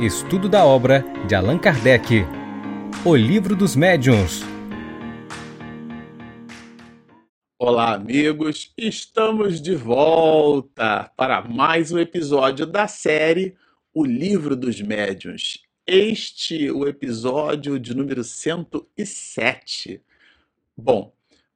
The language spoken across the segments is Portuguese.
Estudo da obra de Allan Kardec. O Livro dos Médiuns. Olá, amigos! Estamos de volta para mais um episódio da série O Livro dos Médiuns. Este o episódio de número 107. Bom,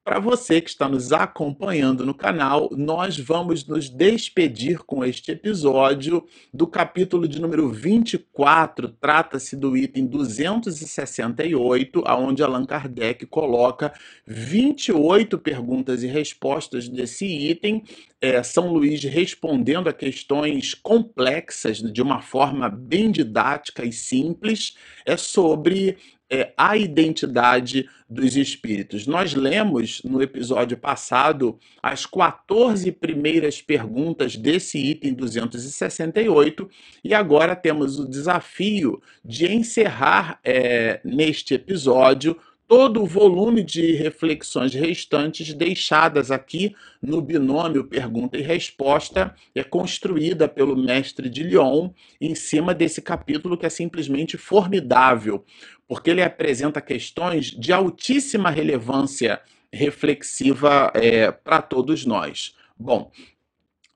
para você que está nos acompanhando no canal, nós vamos nos despedir com este episódio do capítulo de número 24. Trata-se do item 268, aonde Allan Kardec coloca 28 perguntas e respostas desse item. É, São Luís respondendo a questões complexas de uma forma bem didática e simples, é sobre é, a identidade dos espíritos. Nós lemos no episódio passado as 14 primeiras perguntas desse item 268 e agora temos o desafio de encerrar é, neste episódio todo o volume de reflexões restantes deixadas aqui no binômio pergunta e resposta é construída pelo mestre de Lyon em cima desse capítulo que é simplesmente formidável, porque ele apresenta questões de altíssima relevância reflexiva é, para todos nós. Bom,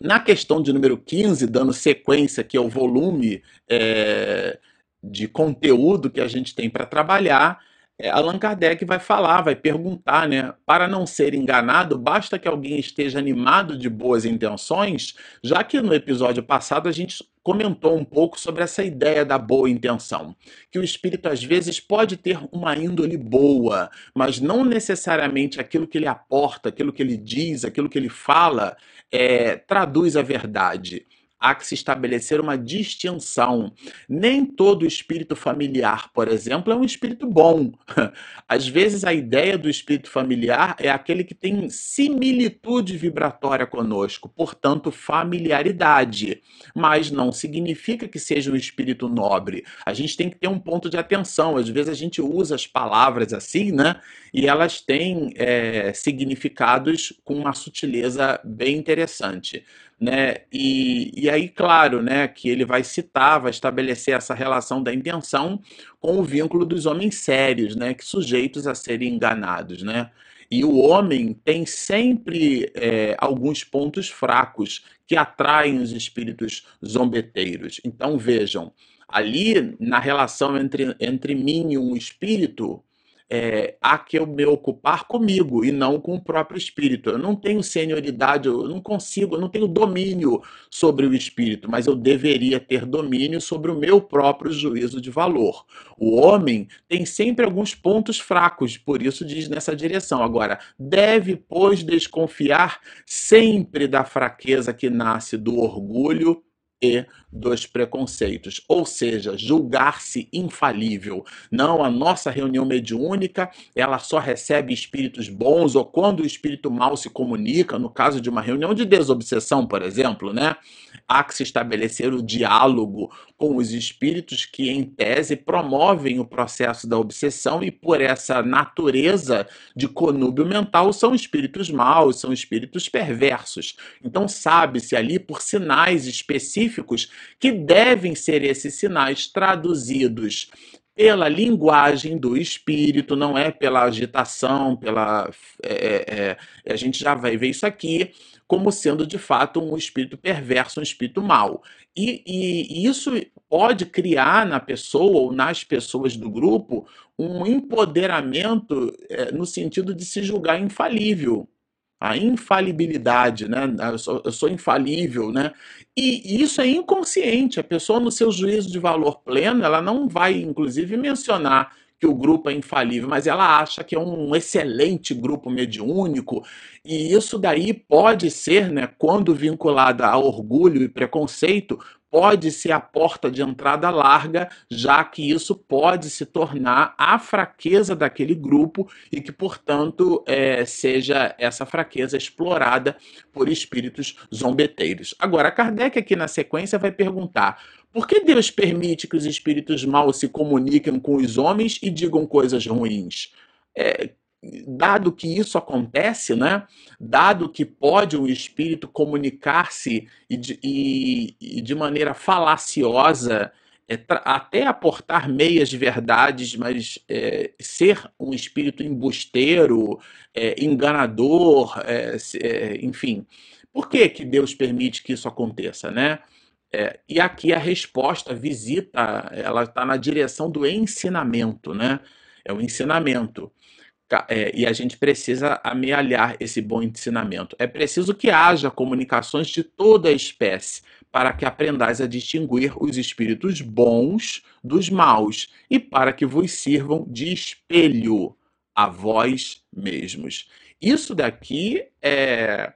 na questão de número 15, dando sequência que é o volume é, de conteúdo que a gente tem para trabalhar, Allan Kardec vai falar, vai perguntar, né? Para não ser enganado, basta que alguém esteja animado de boas intenções, já que no episódio passado a gente comentou um pouco sobre essa ideia da boa intenção, que o espírito às vezes pode ter uma índole boa, mas não necessariamente aquilo que ele aporta, aquilo que ele diz, aquilo que ele fala, é, traduz a verdade há que se estabelecer uma distinção. Nem todo espírito familiar, por exemplo, é um espírito bom. Às vezes a ideia do espírito familiar é aquele que tem similitude vibratória conosco, portanto, familiaridade. Mas não significa que seja um espírito nobre. A gente tem que ter um ponto de atenção. Às vezes a gente usa as palavras assim, né? E elas têm é, significados com uma sutileza bem interessante né? E, e aí, claro, né, que ele vai citar, vai estabelecer essa relação da intenção com o vínculo dos homens sérios, né, que sujeitos a serem enganados, né? E o homem tem sempre é, alguns pontos fracos que atraem os espíritos zombeteiros. Então vejam, ali na relação entre, entre mim e um espírito, é, há que eu me ocupar comigo e não com o próprio espírito. Eu não tenho senioridade, eu não consigo, eu não tenho domínio sobre o espírito, mas eu deveria ter domínio sobre o meu próprio juízo de valor. O homem tem sempre alguns pontos fracos, por isso diz nessa direção. Agora, deve, pois, desconfiar sempre da fraqueza que nasce do orgulho e dos preconceitos, ou seja, julgar-se infalível. Não, a nossa reunião mediúnica, ela só recebe espíritos bons ou quando o espírito mal se comunica, no caso de uma reunião de desobsessão, por exemplo, né? Há que se estabelecer o diálogo com os espíritos que, em tese, promovem o processo da obsessão e, por essa natureza de conúbio mental, são espíritos maus, são espíritos perversos. Então, sabe-se ali por sinais específicos que devem ser esses sinais traduzidos pela linguagem do espírito, não é pela agitação, pela. É, é, a gente já vai ver isso aqui como sendo de fato um espírito perverso, um espírito mau. E, e, isso pode criar na pessoa ou nas pessoas do grupo um empoderamento é, no sentido de se julgar infalível. A infalibilidade, né? Eu sou, eu sou infalível, né? E isso é inconsciente. A pessoa, no seu juízo de valor pleno, ela não vai, inclusive, mencionar que o grupo é infalível, mas ela acha que é um excelente grupo mediúnico, e isso daí pode ser, né, quando vinculada a orgulho e preconceito, pode ser a porta de entrada larga, já que isso pode se tornar a fraqueza daquele grupo e que, portanto, é, seja essa fraqueza explorada por espíritos zombeteiros. Agora, Kardec, aqui na sequência, vai perguntar por que Deus permite que os espíritos maus se comuniquem com os homens e digam coisas ruins? É, dado que isso acontece, né? Dado que pode o espírito comunicar-se e, e, e, de maneira falaciosa é, até aportar meias verdades, mas é, ser um espírito embusteiro, é, enganador, é, é, enfim. Por que, que Deus permite que isso aconteça, né? É, e aqui a resposta visita, ela está na direção do ensinamento, né? É o ensinamento. É, e a gente precisa amealhar esse bom ensinamento. É preciso que haja comunicações de toda a espécie, para que aprendais a distinguir os espíritos bons dos maus, e para que vos sirvam de espelho a vós mesmos. Isso daqui é,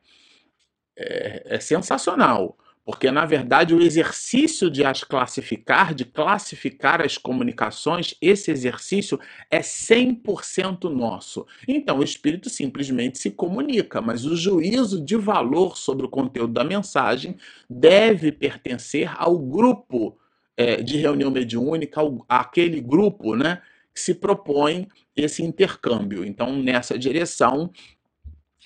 é, é sensacional porque, na verdade, o exercício de as classificar, de classificar as comunicações, esse exercício é 100% nosso. Então, o espírito simplesmente se comunica, mas o juízo de valor sobre o conteúdo da mensagem deve pertencer ao grupo é, de reunião mediúnica, ao, àquele grupo né, que se propõe esse intercâmbio. Então, nessa direção,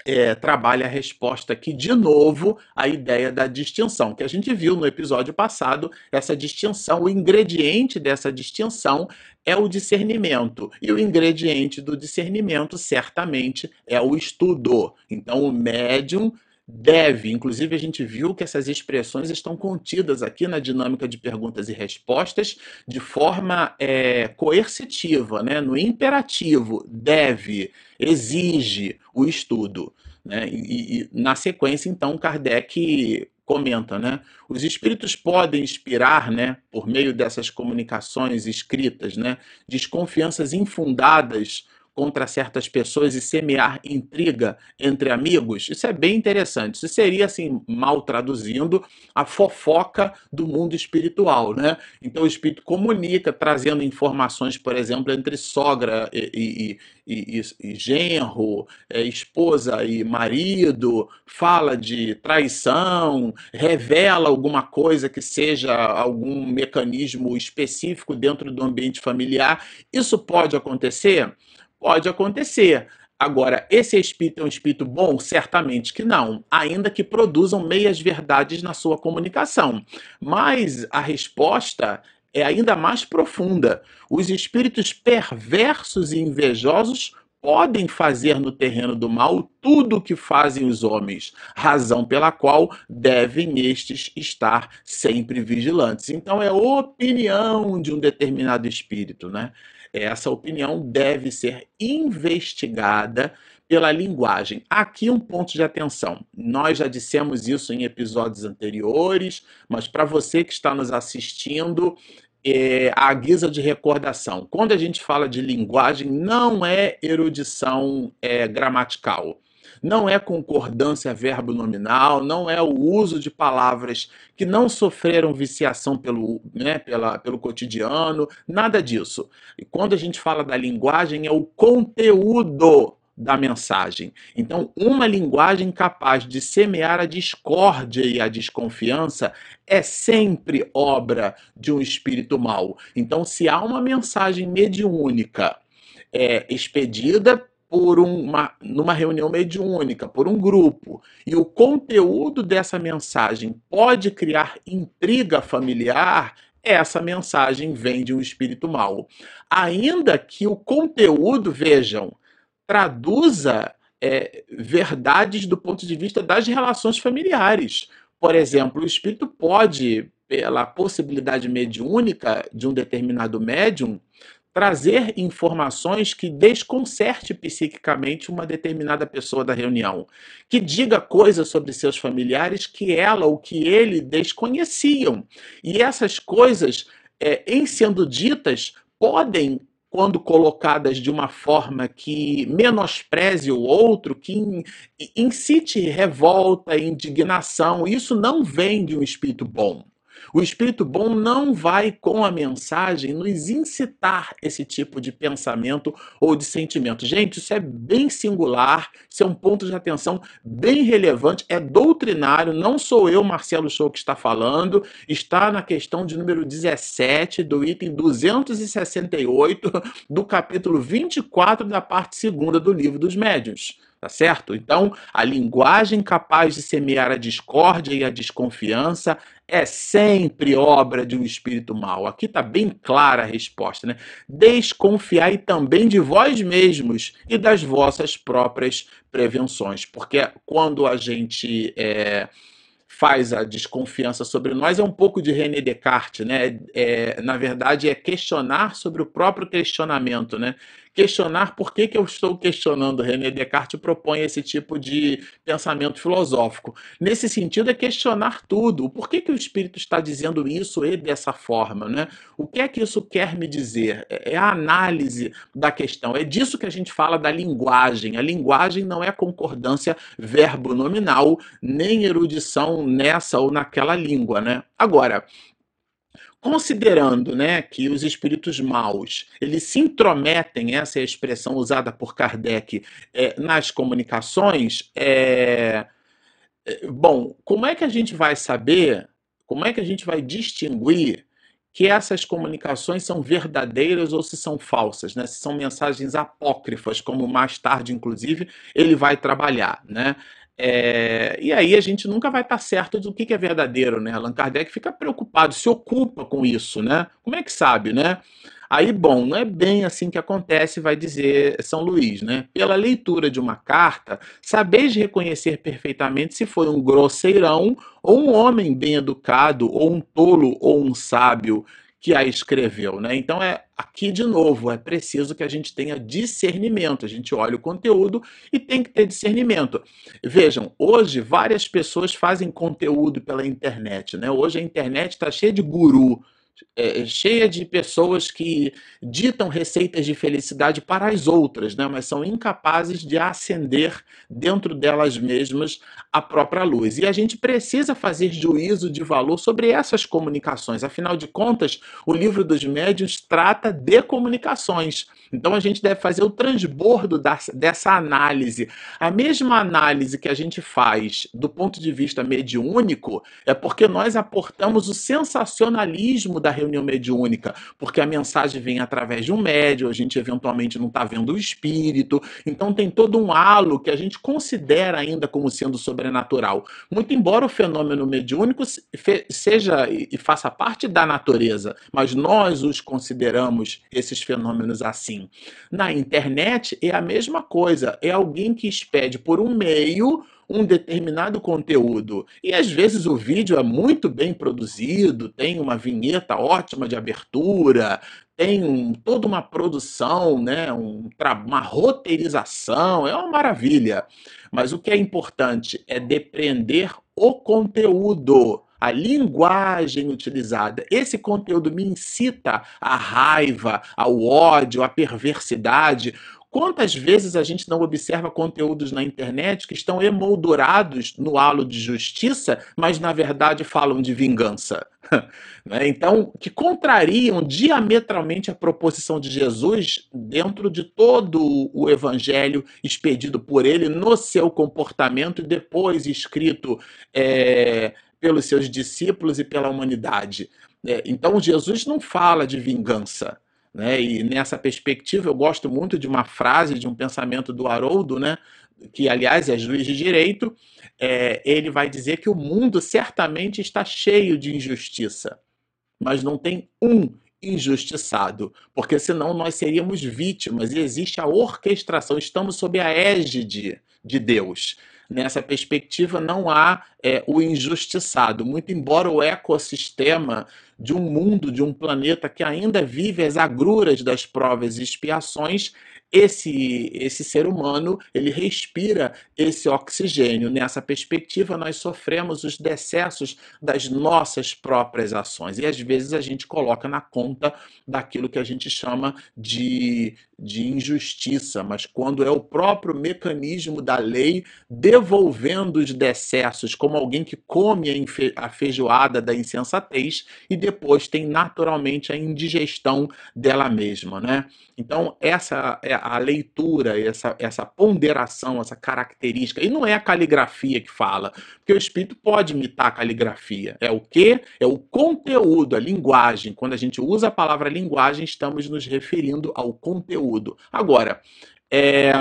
é, trabalha a resposta aqui de novo a ideia da distinção, que a gente viu no episódio passado, essa distinção, o ingrediente dessa distinção é o discernimento, e o ingrediente do discernimento certamente é o estudo. Então, o médium deve, inclusive a gente viu que essas expressões estão contidas aqui na dinâmica de perguntas e respostas de forma é, coercitiva, né? no imperativo, deve, exige o estudo. Né? E, e na sequência, então, Kardec comenta, né? Os espíritos podem inspirar, né, por meio dessas comunicações escritas, né, desconfianças infundadas contra certas pessoas e semear intriga entre amigos, isso é bem interessante. Isso seria, assim, mal traduzindo, a fofoca do mundo espiritual, né? Então o espírito comunica, trazendo informações, por exemplo, entre sogra e, e, e, e genro, é, esposa e marido, fala de traição, revela alguma coisa que seja algum mecanismo específico dentro do ambiente familiar. Isso pode acontecer? Pode acontecer. Agora, esse espírito é um espírito bom? Certamente que não, ainda que produzam meias verdades na sua comunicação. Mas a resposta é ainda mais profunda. Os espíritos perversos e invejosos podem fazer no terreno do mal tudo o que fazem os homens, razão pela qual devem estes estar sempre vigilantes. Então é opinião de um determinado espírito, né? Essa opinião deve ser investigada pela linguagem. Aqui um ponto de atenção. Nós já dissemos isso em episódios anteriores, mas para você que está nos assistindo, é, a guisa de recordação. Quando a gente fala de linguagem, não é erudição é, gramatical não é concordância verbo-nominal, não é o uso de palavras que não sofreram viciação pelo, né, pela, pelo cotidiano, nada disso. E quando a gente fala da linguagem, é o conteúdo da mensagem. Então, uma linguagem capaz de semear a discórdia e a desconfiança é sempre obra de um espírito mau. Então, se há uma mensagem mediúnica é, expedida por uma, numa reunião mediúnica, por um grupo, e o conteúdo dessa mensagem pode criar intriga familiar, essa mensagem vem de um espírito mau. Ainda que o conteúdo, vejam, traduza é, verdades do ponto de vista das relações familiares. Por exemplo, o espírito pode, pela possibilidade mediúnica de um determinado médium, trazer informações que desconcerte psiquicamente uma determinada pessoa da reunião, que diga coisas sobre seus familiares que ela ou que ele desconheciam. E essas coisas, é, em sendo ditas, podem quando colocadas de uma forma que menospreze o outro, que incite revolta, indignação, isso não vem de um espírito bom. O espírito bom não vai, com a mensagem, nos incitar esse tipo de pensamento ou de sentimento. Gente, isso é bem singular, isso é um ponto de atenção bem relevante, é doutrinário, não sou eu, Marcelo Show, que está falando, está na questão de número 17 do item 268 do capítulo 24 da parte 2 do livro dos médiuns tá certo? Então, a linguagem capaz de semear a discórdia e a desconfiança é sempre obra de um espírito mau. Aqui está bem clara a resposta, né? Desconfiai também de vós mesmos e das vossas próprias prevenções, porque quando a gente é, faz a desconfiança sobre nós é um pouco de René Descartes, né? É, na verdade, é questionar sobre o próprio questionamento, né? Questionar por que, que eu estou questionando. René Descartes propõe esse tipo de pensamento filosófico. Nesse sentido, é questionar tudo. Por que, que o espírito está dizendo isso e dessa forma? Né? O que é que isso quer me dizer? É, é a análise da questão. É disso que a gente fala da linguagem. A linguagem não é concordância verbo-nominal, nem erudição nessa ou naquela língua. Né? Agora, Considerando né, que os espíritos maus eles se intrometem, essa é a expressão usada por Kardec, é, nas comunicações, é, é, bom, como é que a gente vai saber, como é que a gente vai distinguir que essas comunicações são verdadeiras ou se são falsas, né? se são mensagens apócrifas, como mais tarde, inclusive, ele vai trabalhar. Né? É, e aí a gente nunca vai estar certo do que, que é verdadeiro, né? Allan Kardec fica preocupado, se ocupa com isso, né? Como é que sabe, né? Aí, bom, não é bem assim que acontece, vai dizer São Luís, né? Pela leitura de uma carta, sabeis reconhecer perfeitamente se foi um grosseirão ou um homem bem educado, ou um tolo ou um sábio que a escreveu, né? Então é aqui de novo, é preciso que a gente tenha discernimento. A gente olha o conteúdo e tem que ter discernimento. Vejam, hoje várias pessoas fazem conteúdo pela internet, né? Hoje a internet está cheia de guru, é, cheia de pessoas que ditam receitas de felicidade para as outras, né? mas são incapazes de acender dentro delas mesmas a própria luz. E a gente precisa fazer juízo de valor sobre essas comunicações. Afinal de contas, o livro dos médiuns trata de comunicações. Então a gente deve fazer o transbordo dessa análise. A mesma análise que a gente faz do ponto de vista mediúnico é porque nós aportamos o sensacionalismo da reunião mediúnica, porque a mensagem vem através de um médium, a gente eventualmente não está vendo o espírito, então tem todo um halo que a gente considera ainda como sendo sobrenatural. Muito embora o fenômeno mediúnico seja e faça parte da natureza, mas nós os consideramos esses fenômenos assim. Na internet é a mesma coisa, é alguém que expede por um meio um determinado conteúdo. E às vezes o vídeo é muito bem produzido, tem uma vinheta ótima de abertura, tem um, toda uma produção, né, um, uma roteirização, é uma maravilha. Mas o que é importante é depreender o conteúdo a linguagem utilizada. Esse conteúdo me incita à raiva, ao ódio, à perversidade. Quantas vezes a gente não observa conteúdos na internet que estão emoldurados no halo de justiça, mas na verdade falam de vingança? Né? então, que contrariam diametralmente a proposição de Jesus dentro de todo o evangelho expedido por ele no seu comportamento e depois escrito é, pelos seus discípulos e pela humanidade. É, então, Jesus não fala de vingança. Né? E nessa perspectiva, eu gosto muito de uma frase, de um pensamento do Haroldo, né? que, aliás, é juiz de direito. É, ele vai dizer que o mundo certamente está cheio de injustiça, mas não tem um injustiçado, porque senão nós seríamos vítimas e existe a orquestração, estamos sob a égide de Deus nessa perspectiva, não há é, o injustiçado. Muito embora o ecossistema de um mundo, de um planeta que ainda vive as agruras das provas e expiações, esse, esse ser humano ele respira esse oxigênio. Nessa perspectiva, nós sofremos os decessos das nossas próprias ações. E às vezes a gente coloca na conta daquilo que a gente chama de, de injustiça, mas quando é o próprio mecanismo da lei devolvendo os decessos, como alguém que come a feijoada da insensatez e depois tem naturalmente a indigestão dela mesma, né? Então, essa é a leitura, essa, essa ponderação, essa característica, e não é a caligrafia que fala, porque o espírito pode imitar a caligrafia. É o que? É o conteúdo, a linguagem. Quando a gente usa a palavra linguagem, estamos nos referindo ao conteúdo. Agora, é,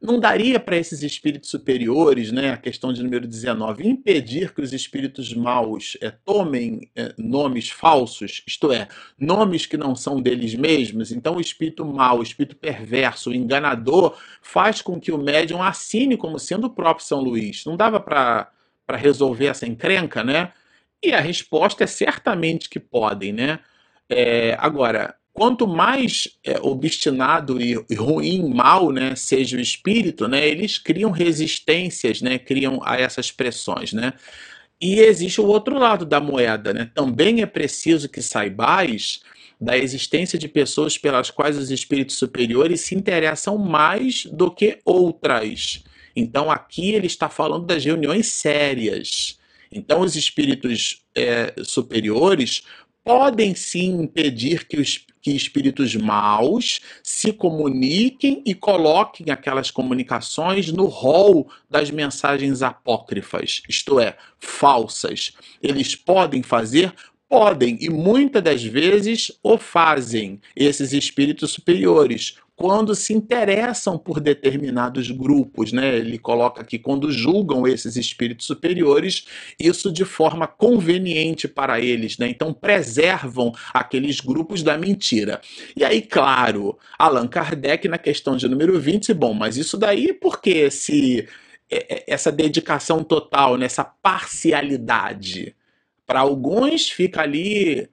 Não daria para esses espíritos superiores, né, a questão de número 19, impedir que os espíritos maus é, tomem é, nomes falsos, isto é, nomes que não são deles mesmos. Então, o espírito mau, o espírito perverso, o enganador, faz com que o médium assine como sendo o próprio São Luís. Não dava para resolver essa encrenca, né? E a resposta é certamente que podem, né? É, agora, quanto mais é, obstinado e, ruim, mal, né, seja o espírito, né, eles criam resistências, né, criam a essas pressões, né. E existe o outro lado da moeda, né. Também é preciso que saibais da existência de pessoas pelas quais os espíritos superiores se interessam mais do que outras. Então aqui ele está falando das reuniões sérias. Então os espíritos é, superiores podem sim impedir que os que espíritos maus se comuniquem e coloquem aquelas comunicações no rol das mensagens apócrifas, isto é, falsas. Eles podem fazer Podem, e muitas das vezes o fazem, esses espíritos superiores, quando se interessam por determinados grupos, né? Ele coloca aqui quando julgam esses espíritos superiores, isso de forma conveniente para eles, né? Então preservam aqueles grupos da mentira. E aí, claro, Allan Kardec na questão de número 20, bom, mas isso daí porque se é, é, essa dedicação total, nessa parcialidade, para alguns fica ali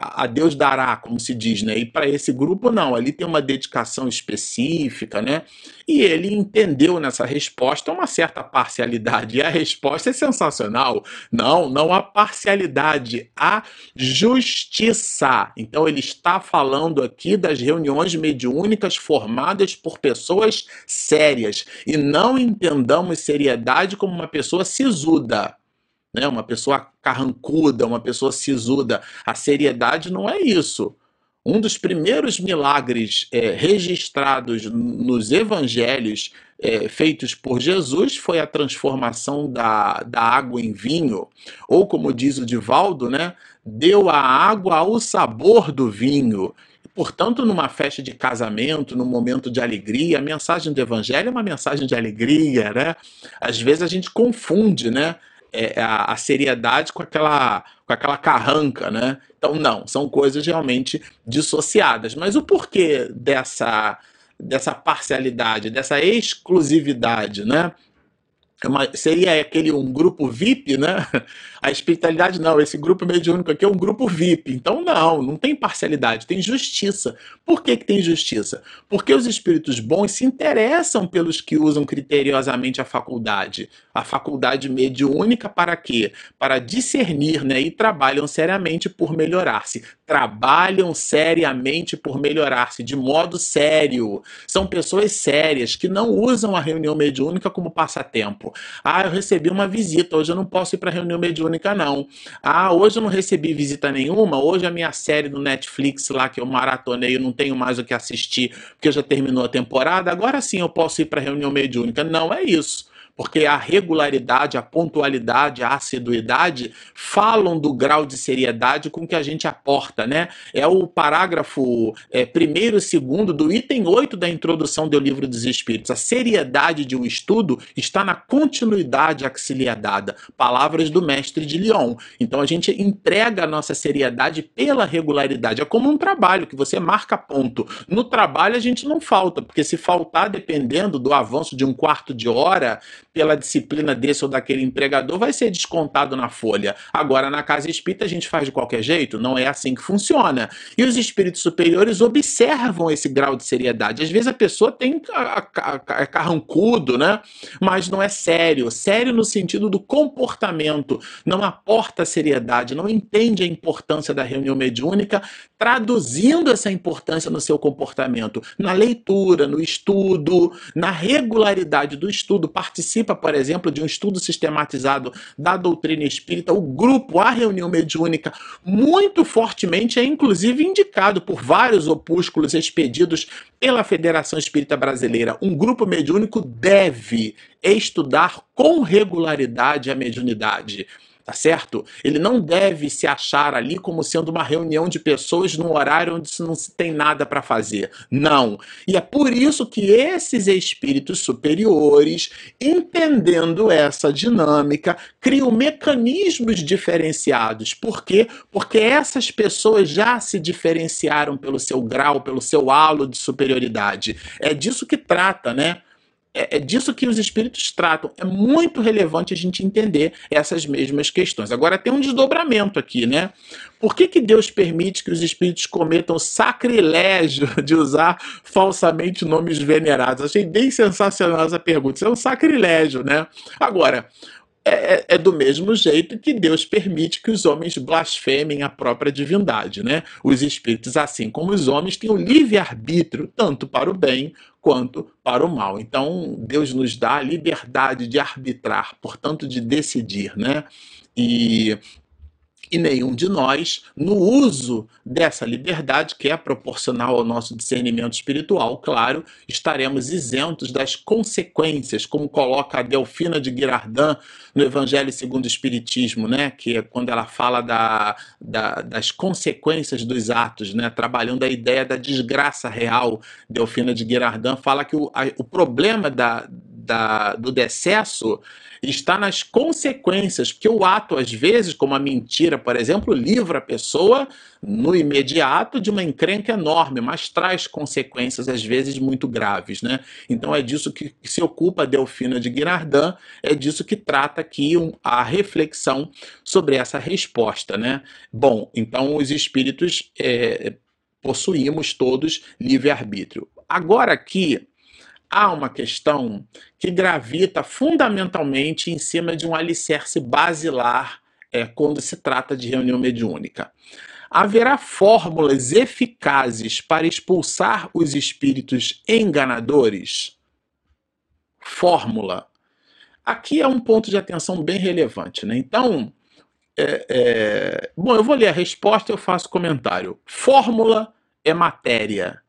a Deus dará, como se diz, né? E para esse grupo não, ali tem uma dedicação específica, né? E ele entendeu nessa resposta uma certa parcialidade. E a resposta é sensacional. Não, não há parcialidade, há justiça. Então ele está falando aqui das reuniões mediúnicas formadas por pessoas sérias e não entendamos seriedade como uma pessoa sisuda né? uma pessoa carrancuda, uma pessoa sisuda. A seriedade não é isso. Um dos primeiros milagres é, registrados nos evangelhos é, feitos por Jesus foi a transformação da, da água em vinho, ou como diz o Divaldo, né, deu a água ao sabor do vinho. Portanto, numa festa de casamento, num momento de alegria, a mensagem do evangelho é uma mensagem de alegria, né? Às vezes a gente confunde, né? É, a, a, seriedade com aquela, com aquela carranca, né? Então, não, são coisas realmente dissociadas. Mas o porquê dessa, dessa parcialidade, dessa exclusividade, né? É uma, seria aquele um grupo VIP, né? A espiritualidade não, esse grupo mediúnico aqui é um grupo VIP. Então não, não tem parcialidade, tem justiça. Por que, que tem justiça? Porque os espíritos bons se interessam pelos que usam criteriosamente a faculdade. A faculdade mediúnica para quê? Para discernir, né? E trabalham seriamente por melhorar-se. Trabalham seriamente por melhorar-se, de modo sério. São pessoas sérias que não usam a reunião mediúnica como passatempo tempo. Ah, eu recebi uma visita, hoje eu não posso ir para reunião mediúnica, não. Ah, hoje eu não recebi visita nenhuma, hoje a minha série do Netflix lá que eu maratonei, eu não tenho mais o que assistir, porque já terminou a temporada, agora sim eu posso ir para reunião mediúnica. Não é isso porque a regularidade, a pontualidade, a assiduidade falam do grau de seriedade com que a gente aporta, né? É o parágrafo é, primeiro e segundo do item 8 da introdução do Livro dos Espíritos. A seriedade de um estudo está na continuidade a que se lhe é dada. Palavras do mestre de Lyon. Então a gente entrega a nossa seriedade pela regularidade. É como um trabalho que você marca ponto. No trabalho a gente não falta, porque se faltar, dependendo do avanço de um quarto de hora, pela disciplina desse ou daquele empregador, vai ser descontado na folha. Agora, na casa espírita, a gente faz de qualquer jeito? Não é assim que funciona. E os espíritos superiores observam esse grau de seriedade. Às vezes a pessoa tem é carrancudo, né? Mas não é sério. Sério no sentido do comportamento. Não aporta seriedade, não entende a importância da reunião mediúnica, traduzindo essa importância no seu comportamento, na leitura, no estudo, na regularidade do estudo, participa por exemplo, de um estudo sistematizado da doutrina espírita, o grupo, a reunião mediúnica, muito fortemente é inclusive indicado por vários opúsculos expedidos pela Federação Espírita Brasileira. Um grupo mediúnico deve estudar com regularidade a mediunidade tá certo? Ele não deve se achar ali como sendo uma reunião de pessoas num horário onde não se tem nada para fazer. Não. E é por isso que esses espíritos superiores, entendendo essa dinâmica, criam mecanismos diferenciados. Por quê? Porque essas pessoas já se diferenciaram pelo seu grau, pelo seu halo de superioridade. É disso que trata, né? É, é disso que os espíritos tratam. É muito relevante a gente entender essas mesmas questões. Agora tem um desdobramento aqui, né? Por que, que Deus permite que os espíritos cometam sacrilégio de usar falsamente nomes venerados? Achei bem sensacional essa pergunta. Isso é um sacrilégio, né? Agora, é, é, é, do mesmo jeito que Deus permite que os homens blasfemem a própria divindade, né? Os espíritos, assim como os homens, têm o livre-arbítrio, tanto para o bem quanto para o mal. Então, Deus nos dá a liberdade de arbitrar, portanto, de decidir, né? E e nenhum de nós, no uso dessa liberdade, que é proporcional ao nosso discernimento espiritual, claro, estaremos isentos das consequências, como coloca a Delfina de Guirardin no Evangelho segundo o Espiritismo, né? que é quando ela fala da, da, das consequências dos atos, né? trabalhando a ideia da desgraça real. Delfina de Guirardin fala que o, a, o problema da, da, do decesso está nas consequências, porque o ato, às vezes, como a mentira, por exemplo, livra a pessoa no imediato de uma encrenca enorme, mas traz consequências, às vezes, muito graves. Né? Então é disso que se ocupa Delfina de Guinardin, é disso que trata aqui um, a reflexão sobre essa resposta. Né? Bom, então os espíritos é, possuímos todos livre-arbítrio. Agora aqui há uma questão que gravita fundamentalmente em cima de um alicerce basilar é, quando se trata de reunião mediúnica. Haverá fórmulas eficazes para expulsar os espíritos enganadores? Fórmula. Aqui é um ponto de atenção bem relevante. Né? Então, é, é... bom, eu vou ler a resposta e eu faço comentário. Fórmula é matéria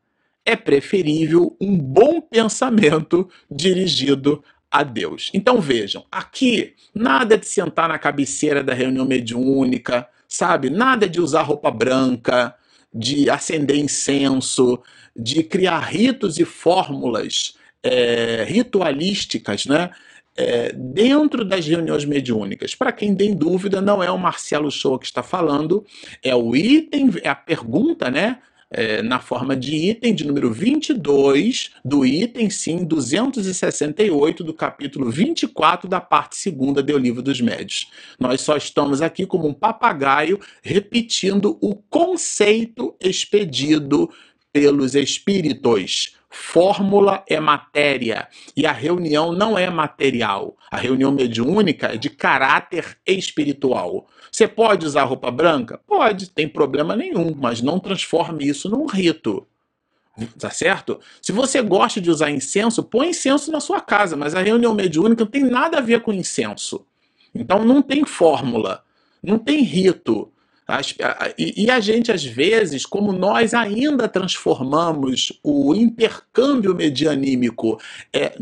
é preferível um bom pensamento dirigido a Deus. Então vejam, aqui nada de sentar na cabeceira da reunião mediúnica, sabe? Nada de usar roupa branca, de acender incenso, de criar ritos e fórmulas é, ritualísticas, né? É, dentro das reuniões mediúnicas. Para quem tem dúvida, não é o Marcelo Show que está falando, é o item, é a pergunta, né? É, na forma de item de número 22 do item, sim, 268 do capítulo 24 da parte segunda do Livro dos Médios. Nós só estamos aqui como um papagaio repetindo o conceito expedido pelos espíritos. Fórmula é matéria e a reunião não é material. A reunião mediúnica é de caráter espiritual. Você pode usar roupa branca? Pode, tem problema nenhum, mas não transforme isso num rito. Tá certo? Se você gosta de usar incenso, põe incenso na sua casa, mas a reunião mediúnica não tem nada a ver com incenso. Então não tem fórmula, não tem rito. As, a, e, a gente, às vezes, como nós ainda transformamos o intercâmbio medianímico é,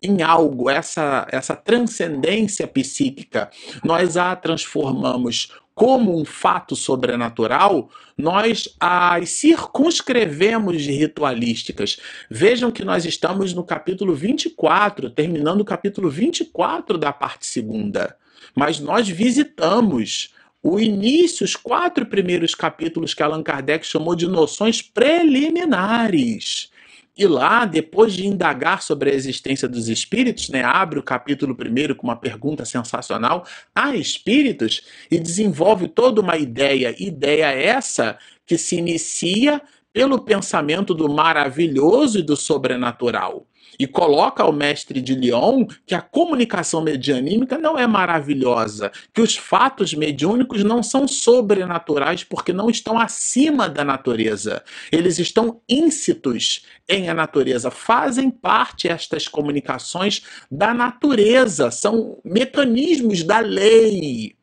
em algo, essa, essa transcendência psíquica, nós a transformamos como um fato sobrenatural, nós as circunscrevemos de ritualísticas. Vejam que nós estamos no capítulo 24, terminando o capítulo 24 da parte segunda. Mas nós visitamos o início, os quatro primeiros capítulos que Allan Kardec chamou de noções preliminares. E lá, depois de indagar sobre a existência dos espíritos, né, abre o capítulo primeiro com uma pergunta sensacional: há espíritos? E desenvolve toda uma ideia, ideia essa que se inicia pelo pensamento do maravilhoso e do sobrenatural e coloca ao mestre de Lyon que a comunicação medianímica não é maravilhosa, que os fatos mediúnicos não são sobrenaturais porque não estão acima da natureza. Eles estão íncitos em a natureza, fazem parte estas comunicações da natureza, são mecanismos da lei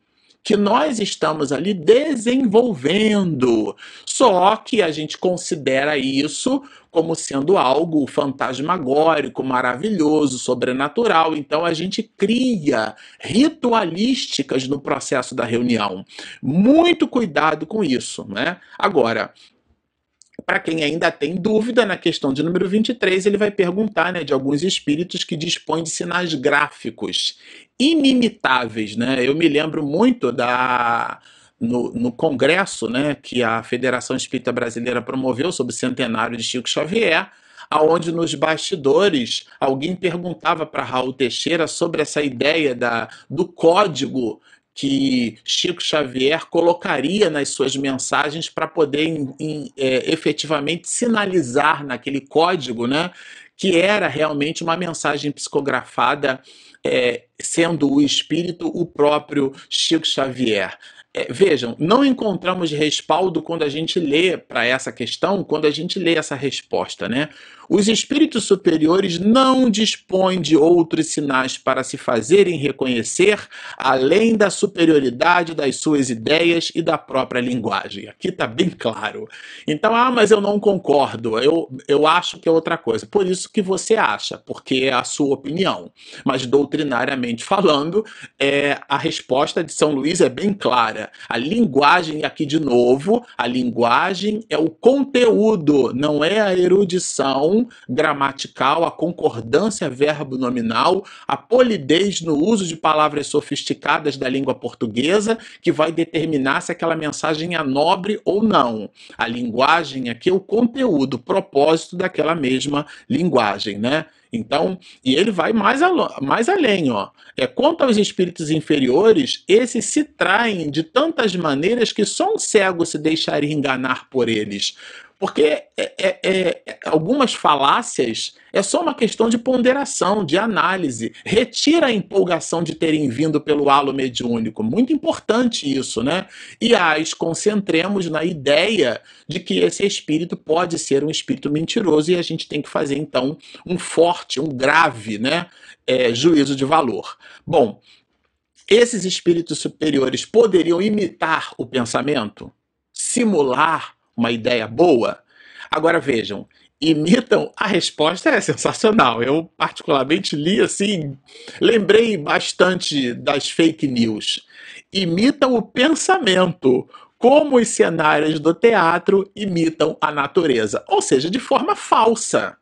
que nós estamos ali desenvolvendo. Só que a gente considera isso como sendo algo fantasmagórico, maravilhoso, sobrenatural. Então a gente cria ritualísticas no processo da reunião. Muito cuidado com isso, né? Agora, para quem ainda tem dúvida na questão de número 23, ele vai perguntar né, de alguns espíritos que dispõem de sinais gráficos inimitáveis. Né? Eu me lembro muito da. No, no, congresso né, que a Federação Espírita Brasileira promoveu sobre o centenário de Chico Xavier, aonde nos bastidores alguém perguntava para Raul Teixeira sobre essa ideia da, do código que Chico Xavier colocaria nas suas mensagens para poder em, em, é, efetivamente sinalizar naquele código, né, que era realmente uma mensagem psicografada, é, sendo o espírito o próprio Chico Xavier. É, vejam, não encontramos respaldo quando a gente lê para essa questão, quando a gente lê essa resposta, né? Os espíritos superiores não dispõem de outros sinais para se fazerem reconhecer, além da superioridade das suas ideias e da própria linguagem. Aqui está bem claro. Então, ah, mas eu não concordo, eu, eu acho que é outra coisa. Por isso que você acha, porque é a sua opinião. Mas, doutrinariamente falando, é, a resposta de São Luís é bem clara. A linguagem, aqui de novo, a linguagem é o conteúdo, não é a erudição gramatical, a concordância verbo-nominal, a polidez no uso de palavras sofisticadas da língua portuguesa, que vai determinar se aquela mensagem é nobre ou não. A linguagem aqui é o conteúdo, o propósito daquela mesma linguagem, né? Então, e ele vai mais, mais além, ó. É, quanto aos espíritos inferiores, esses se traem de tantas maneiras que só um cego se deixaria enganar por eles. Porque é, é, é, algumas falácias é só uma questão de ponderação, de análise. Retira a empolgação de terem vindo pelo halo mediúnico. Muito importante isso, né? E as concentremos na ideia de que esse espírito pode ser um espírito mentiroso e a gente tem que fazer, então, um forte, um grave né, é, juízo de valor. Bom, esses espíritos superiores poderiam imitar o pensamento? Simular uma ideia boa? Agora vejam, imitam, a resposta é sensacional. Eu, particularmente, li assim, lembrei bastante das fake news. Imitam o pensamento, como os cenários do teatro imitam a natureza, ou seja, de forma falsa.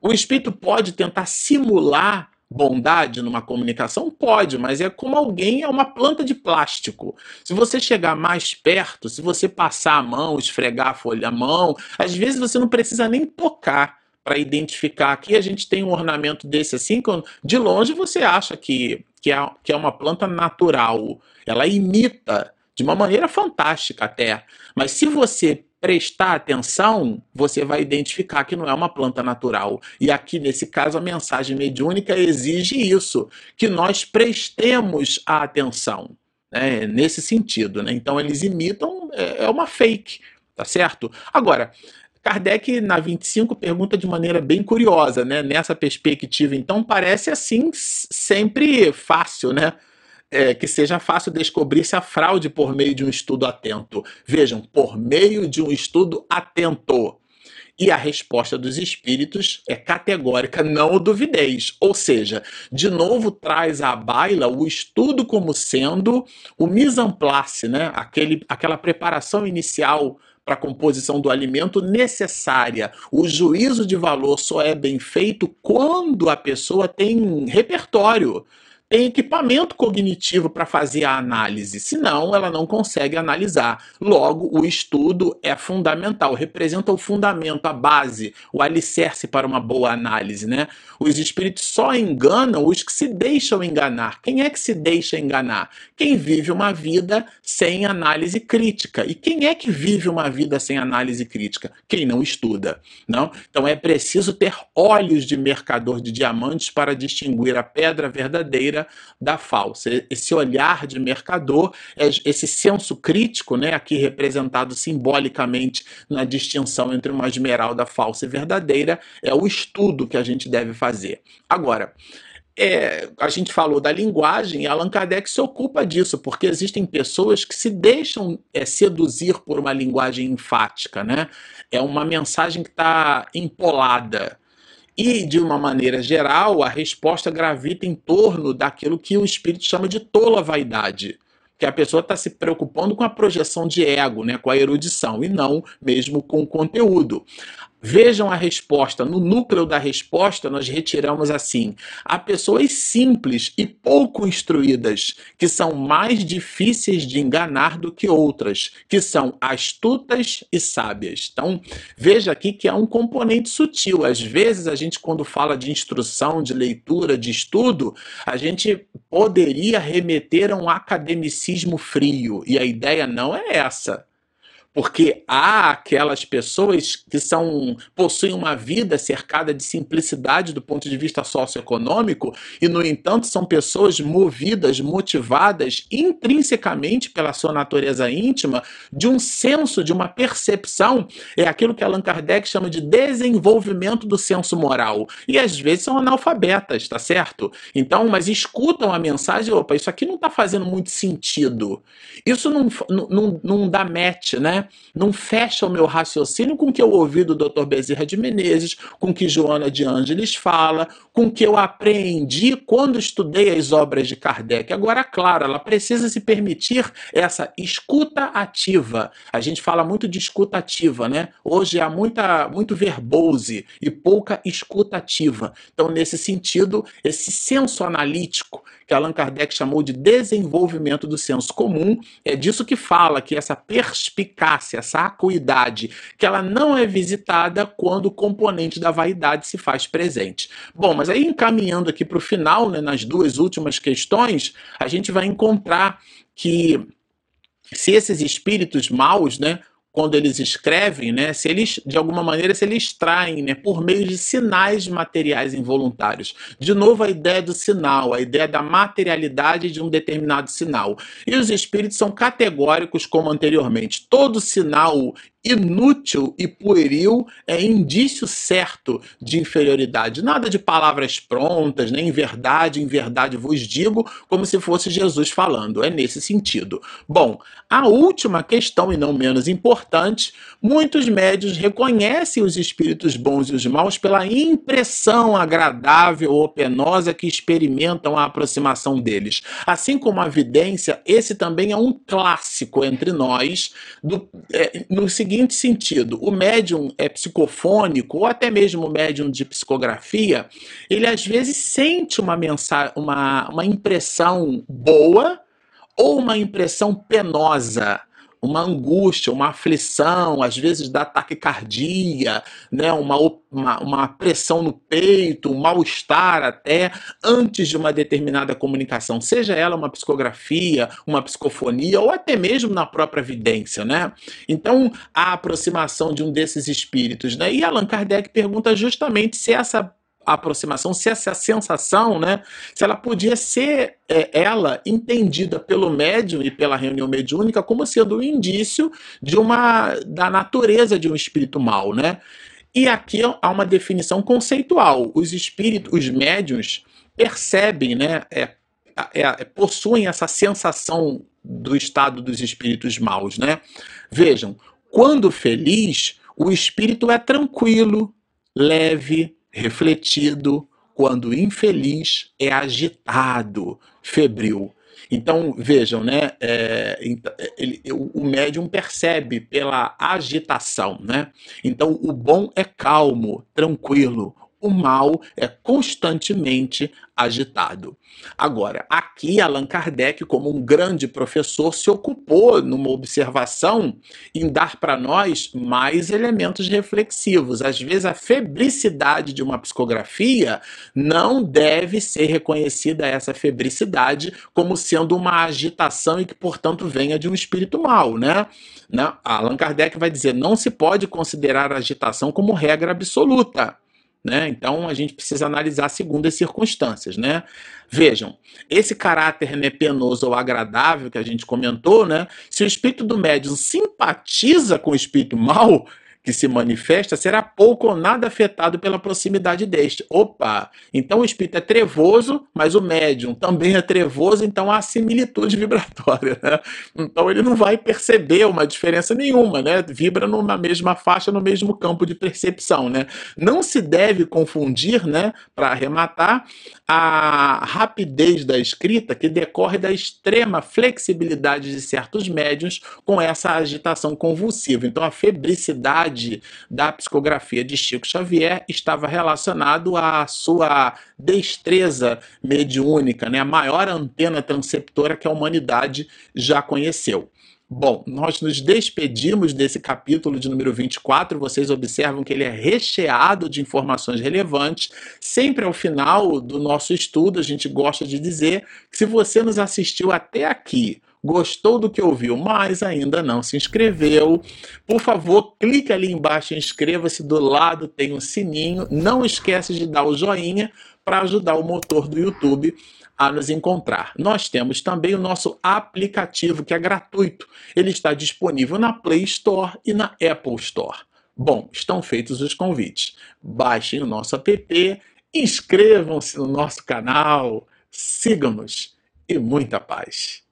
O espírito pode tentar simular bondade numa comunicação? Pode, mas é como alguém é uma planta de plástico. Se você chegar mais perto, se você passar a mão, esfregar a folha a mão, às vezes você não precisa nem tocar para identificar. Aqui a gente tem um ornamento desse assim, de longe você acha que, que, é, que é uma planta natural. Ela imita de uma maneira fantástica até. Mas se você prestar atenção, você vai identificar que não é uma planta natural. E aqui, nesse caso, a mensagem mediúnica exige isso, que nós prestemos a atenção. Né, nesse sentido. Né? Então, eles imitam, é, é uma fake, tá certo? Agora, Kardec, na 25, pergunta de maneira bem curiosa, né? Nessa perspectiva, então, parece assim sempre fácil, né? É, que seja fácil descobrir se a fraude por meio de um estudo atento. Vejam, por meio de um estudo atento. E a resposta dos espíritos é categórica, não duvideis. Ou seja, de novo traz à baila o estudo como sendo o mise en place, né? Aquele, aquela preparação inicial para a composição do alimento necessária. O juízo de valor só é bem feito quando a pessoa tem repertório tem equipamento cognitivo para fazer a análise, senão ela não consegue analisar. Logo, o estudo é fundamental, representa o fundamento, a base, o alicerce para uma boa análise, né? Os espíritos só enganam os que se deixam enganar. Quem é que se deixa enganar? Quem vive uma vida sem análise crítica. E quem é que vive uma vida sem análise crítica? Quem não estuda, não? Então é preciso ter olhos de mercador de diamantes para distinguir a pedra verdadeira da falsa. Esse olhar de mercador, é esse senso crítico, né, aqui representado simbolicamente na distinção entre uma esmeralda falsa e verdadeira, é o estudo que a gente deve fazer. Agora, é, a gente falou da linguagem, e Allan Kardec se ocupa disso, porque existem pessoas que se deixam é, seduzir por uma linguagem enfática, né? É uma mensagem que está empolada. E, de uma maneira geral, a resposta gravita em torno daquilo que o espírito chama de tola vaidade que a pessoa está se preocupando com a projeção de ego, né, com a erudição, e não mesmo com o conteúdo. Vejam a resposta. No núcleo da resposta, nós retiramos assim: há pessoas simples e pouco instruídas, que são mais difíceis de enganar do que outras, que são astutas e sábias. Então, veja aqui que há um componente sutil. Às vezes, a gente, quando fala de instrução, de leitura, de estudo, a gente poderia remeter a um academicismo frio. E a ideia não é essa porque há aquelas pessoas que são possuem uma vida cercada de simplicidade do ponto de vista socioeconômico e no entanto são pessoas movidas, motivadas intrinsecamente pela sua natureza íntima de um senso, de uma percepção, é aquilo que Allan Kardec chama de desenvolvimento do senso moral. E às vezes são analfabetas, tá certo? Então, mas escutam a mensagem, opa, isso aqui não está fazendo muito sentido. Isso não, não, não dá match, né? Não fecha o meu raciocínio com o que eu ouvi do Dr. Bezerra de Menezes, com o que Joana de Ângeles fala, com o que eu aprendi quando estudei as obras de Kardec. Agora, claro, ela precisa se permitir essa escuta ativa. A gente fala muito de escuta ativa, né? Hoje há muita, muito verbose e pouca escuta ativa. Então, nesse sentido, esse senso analítico que Allan Kardec chamou de desenvolvimento do senso comum, é disso que fala, que essa perspicácia, essa acuidade, que ela não é visitada quando o componente da vaidade se faz presente. Bom, mas aí encaminhando aqui para o final, né, nas duas últimas questões, a gente vai encontrar que se esses espíritos maus, né, quando eles escrevem, né, se eles, de alguma maneira, se eles extraem, né, por meio de sinais materiais involuntários. De novo, a ideia do sinal, a ideia da materialidade de um determinado sinal. E os espíritos são categóricos, como anteriormente. Todo sinal inútil e pueril é indício certo de inferioridade. Nada de palavras prontas, nem em verdade, em verdade vos digo, como se fosse Jesus falando. É nesse sentido. Bom, a última questão, e não menos importante, muitos médios reconhecem os espíritos bons e os maus pela impressão agradável ou penosa que experimentam a aproximação deles. Assim como a vidência, esse também é um clássico entre nós, do, é, no seguinte seguinte sentido: o médium é psicofônico, ou até mesmo o médium de psicografia, ele às vezes sente uma mensagem, uma, uma impressão boa ou uma impressão penosa uma angústia, uma aflição, às vezes dá taquicardia, né, uma, uma, uma pressão no peito, um mal-estar até, antes de uma determinada comunicação, seja ela uma psicografia, uma psicofonia ou até mesmo na própria vidência. Né? Então, a aproximação de um desses espíritos. Né? E Allan Kardec pergunta justamente se essa aproximação, se essa sensação, né, se ela podia ser é, ela entendida pelo médium e pela reunião mediúnica como sendo um indício de uma da natureza de um espírito mau, né? E aqui há uma definição conceitual. Os espíritos, os médiums percebem, né, é, é, é possuem essa sensação do estado dos espíritos maus, né? Vejam, quando feliz, o espírito é tranquilo, leve, refletido, quando infeliz é agitado, febril. Então, vejam, né? É, ele, o médium percebe pela agitação, né? Então, o bom é calmo, tranquilo, o mal é constantemente agitado. Agora, aqui Allan Kardec, como um grande professor, se ocupou numa observação em dar para nós mais elementos reflexivos. Às vezes, a febricidade de uma psicografia não deve ser reconhecida essa febricidade como sendo uma agitação e que, portanto, venha de um espírito mau, né? né? Allan Kardec vai dizer: não se pode considerar a agitação como regra absoluta. Né? Então a gente precisa analisar segundo as circunstâncias. Né? Vejam, esse caráter né, penoso ou agradável que a gente comentou, né? se o espírito do médium simpatiza com o espírito mau, que se manifesta será pouco ou nada afetado pela proximidade deste. Opa! Então o espírito é trevoso, mas o médium também é trevoso, então há similitude vibratória. Né? Então ele não vai perceber uma diferença nenhuma, né? Vibra numa mesma faixa, no mesmo campo de percepção, né? Não se deve confundir, né, para arrematar, a rapidez da escrita que decorre da extrema flexibilidade de certos médiums com essa agitação convulsiva. Então, a febricidade da psicografia de Chico Xavier estava relacionado à sua destreza mediúnica, né? a maior antena transceptora que a humanidade já conheceu. Bom, nós nos despedimos desse capítulo de número 24. Vocês observam que ele é recheado de informações relevantes. Sempre ao final do nosso estudo, a gente gosta de dizer que se você nos assistiu até aqui, gostou do que ouviu, mas ainda não se inscreveu, por favor, clique ali embaixo e inscreva-se. Do lado tem um sininho. Não esquece de dar o joinha para ajudar o motor do YouTube a nos encontrar. Nós temos também o nosso aplicativo que é gratuito. Ele está disponível na Play Store e na Apple Store. Bom, estão feitos os convites. Baixem o nosso app, inscrevam-se no nosso canal, sigam-nos e muita paz.